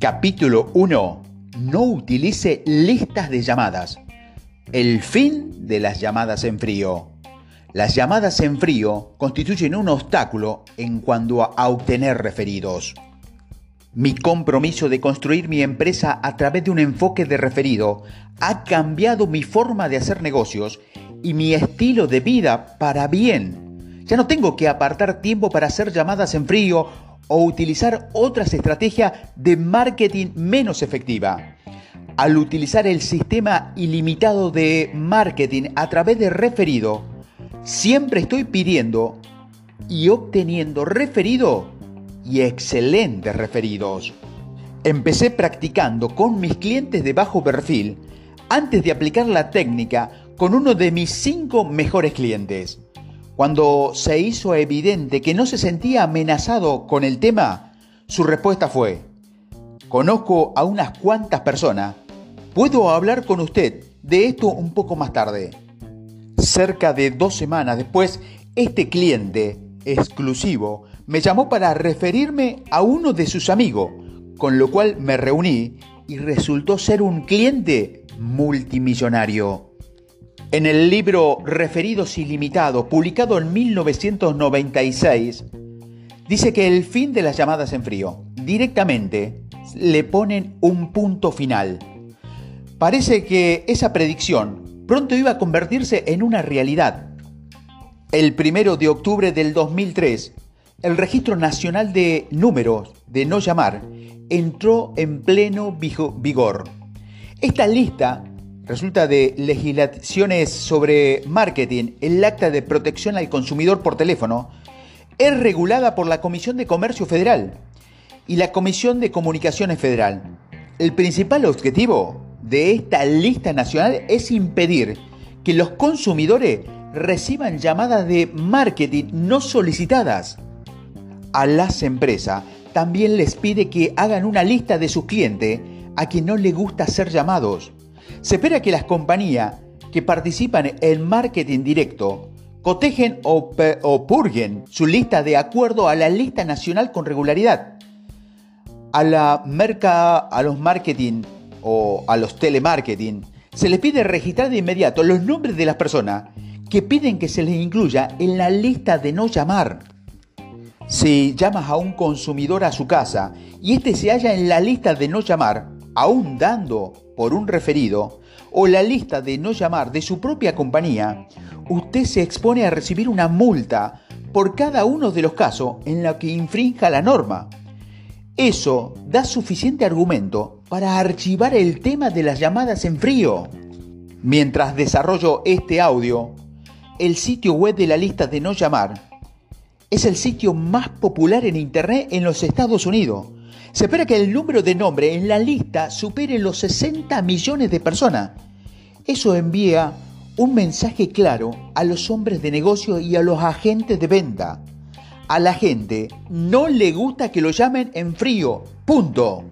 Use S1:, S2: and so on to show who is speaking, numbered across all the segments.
S1: Capítulo 1. No utilice listas de llamadas. El fin de las llamadas en frío. Las llamadas en frío constituyen un obstáculo en cuanto a obtener referidos. Mi compromiso de construir mi empresa a través de un enfoque de referido ha cambiado mi forma de hacer negocios y mi estilo de vida para bien. Ya no tengo que apartar tiempo para hacer llamadas en frío o utilizar otras estrategias de marketing menos efectiva. Al utilizar el sistema ilimitado de marketing a través de referido, siempre estoy pidiendo y obteniendo referido y excelentes referidos. Empecé practicando con mis clientes de bajo perfil antes de aplicar la técnica con uno de mis cinco mejores clientes. Cuando se hizo evidente que no se sentía amenazado con el tema, su respuesta fue, conozco a unas cuantas personas, puedo hablar con usted de esto un poco más tarde. Cerca de dos semanas después, este cliente exclusivo me llamó para referirme a uno de sus amigos, con lo cual me reuní y resultó ser un cliente multimillonario. En el libro Referidos Ilimitados, publicado en 1996, dice que el fin de las llamadas en frío directamente le ponen un punto final. Parece que esa predicción pronto iba a convertirse en una realidad. El primero de octubre del 2003, el Registro Nacional de Números de No Llamar entró en pleno vigor. Esta lista resulta de legislaciones sobre marketing, el acta de protección al consumidor por teléfono, es regulada por la Comisión de Comercio Federal y la Comisión de Comunicaciones Federal. El principal objetivo de esta lista nacional es impedir que los consumidores reciban llamadas de marketing no solicitadas. A las empresas también les pide que hagan una lista de sus clientes a quien no les gusta ser llamados se espera que las compañías que participan en marketing directo cotejen o, purguen su lista de acuerdo a la lista nacional con regularidad. A, la a los marketing o a los telemarketing se les pide registrar de inmediato los nombres de las personas que piden que se les incluya en la lista de no llamar. Si llamas a un consumidor a su casa y este se halla en la lista de no llamar, aún dando por un referido, o la lista de no llamar de su propia compañía, usted se expone a recibir una multa por cada uno de los casos en los que infrinja la norma. Eso da suficiente argumento para archivar el tema de las llamadas en frío. Mientras desarrollo este audio, el sitio web de la lista de no llamar es el sitio más popular en Internet en los Estados Unidos se espera que el número de nombres en la lista supere los 60 millones de personas. Eso envía un mensaje claro a los hombres de negocio y a los agentes de venta. A la gente no le gusta que lo llamen en frío. Punto.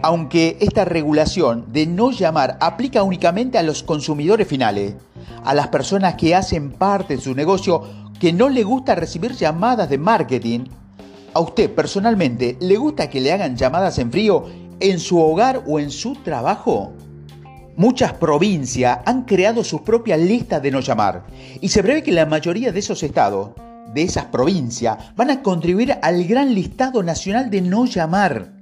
S1: Aunque esta regulación de no llamar aplica únicamente a los consumidores finales, a las personas que hacen parte de su negocio que no le gusta recibir llamadas de marketing, ¿A usted personalmente le gusta que le hagan llamadas en frío en su hogar o en su trabajo? Muchas provincias han creado sus propias listas de no llamar y se prevé que la mayoría de esos estados, de esas provincias, van a contribuir al gran listado nacional de no llamar.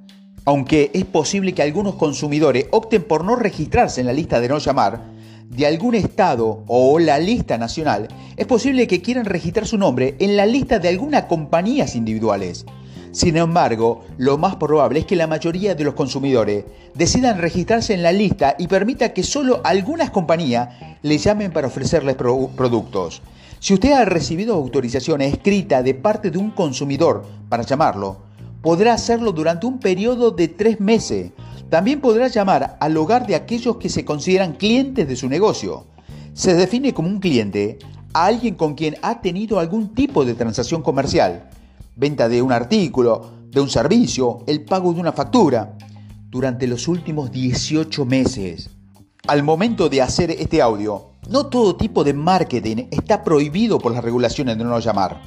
S1: Aunque es posible que algunos consumidores opten por no registrarse en la lista de no llamar, de algún estado o la lista nacional, es posible que quieran registrar su nombre en la lista de algunas compañías individuales. Sin embargo, lo más probable es que la mayoría de los consumidores decidan registrarse en la lista y permita que solo algunas compañías le llamen para ofrecerles productos. Si usted ha recibido autorización escrita de parte de un consumidor para llamarlo, podrá hacerlo durante un periodo de tres meses también podrá llamar al hogar de aquellos que se consideran clientes de su negocio. Se define como un cliente a alguien con quien ha tenido algún tipo de transacción comercial, venta de un artículo, de un servicio, el pago de una factura, durante los últimos 18 meses. Al momento de hacer este audio, No todo tipo de marketing está prohibido por las regulaciones de no llamar.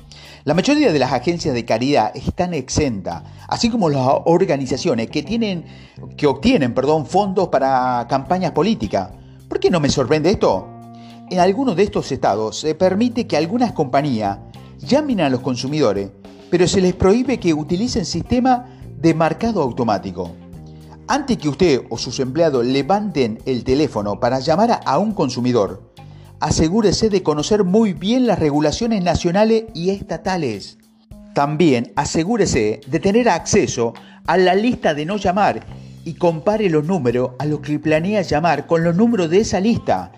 S1: La mayoría de las agencias de caridad están exentas, así como las organizaciones que, tienen, que obtienen perdón, fondos para campañas políticas. ¿Por qué no me sorprende esto? En algunos de estos estados se permite que algunas compañías llamen a los consumidores, pero se les prohíbe que utilicen sistema de marcado automático. Antes que usted o sus empleados levanten el teléfono para llamar a un consumidor, asegúrese de conocer muy bien las regulaciones nacionales y estatales. También asegúrese de tener acceso a la lista de no llamar y compare los números a los que planea llamar con los números de esa lista.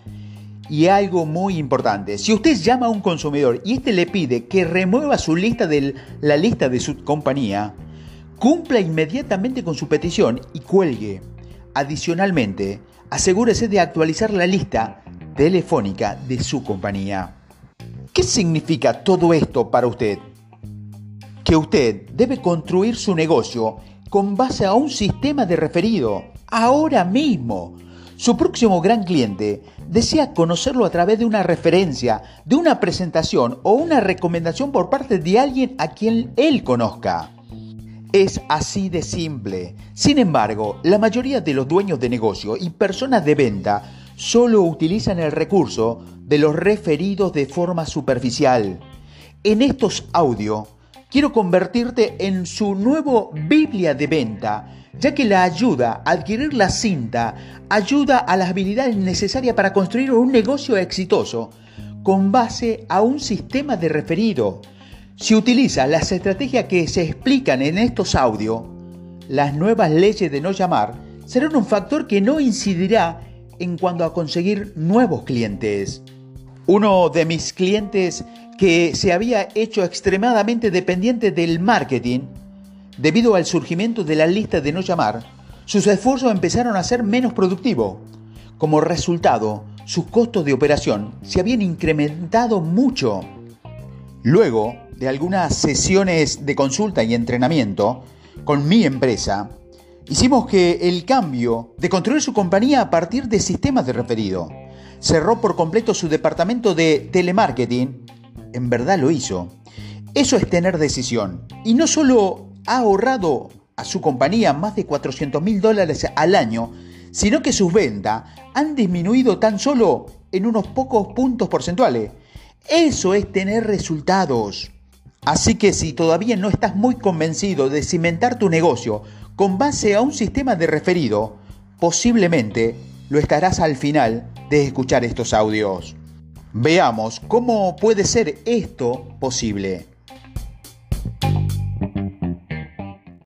S1: Y algo muy importante, si usted llama a un consumidor y este le pide que remueva su lista de la lista de su compañía, cumpla inmediatamente con su petición y cuelgue. Adicionalmente, asegúrese de actualizar la lista telefónica de su compañía. ¿Qué significa todo esto para usted? Que usted debe construir su negocio con base a un sistema de referido, ahora mismo. Su próximo gran cliente desea conocerlo a través de una referencia, de una presentación o una recomendación por parte de alguien a quien él conozca. Es así de simple. Sin embargo, la mayoría de los dueños de negocio y personas de venta solo utilizan el recurso de los referidos de forma superficial. En estos audios quiero convertirte en su nuevo Biblia de venta, ya que la ayuda a adquirir la cinta ayuda a las habilidades necesarias para construir un negocio exitoso con base a un sistema de referido. Si utilizas las estrategias que se explican en estos audios, las nuevas leyes de no llamar serán un factor que no incidirá en cuanto a conseguir nuevos clientes. Uno de mis clientes que se había hecho extremadamente dependiente del marketing, debido al surgimiento de la lista de no llamar, sus esfuerzos empezaron a ser menos productivos. Como resultado, sus costos de operación se habían incrementado mucho. Luego de algunas sesiones de consulta y entrenamiento con mi empresa, Hicimos que el cambio de construir su compañía a partir de sistemas de referido. Cerró por completo su departamento de telemarketing. En verdad lo hizo. Eso es tener decisión. Y no solo ha ahorrado a su compañía más de 400 mil dólares al año, sino que sus ventas han disminuido tan solo en unos pocos puntos porcentuales. Eso es tener resultados. Así que si todavía no estás muy convencido de cimentar tu negocio con base a un sistema de referido, posiblemente lo estarás al final de escuchar estos audios. Veamos cómo puede ser esto posible.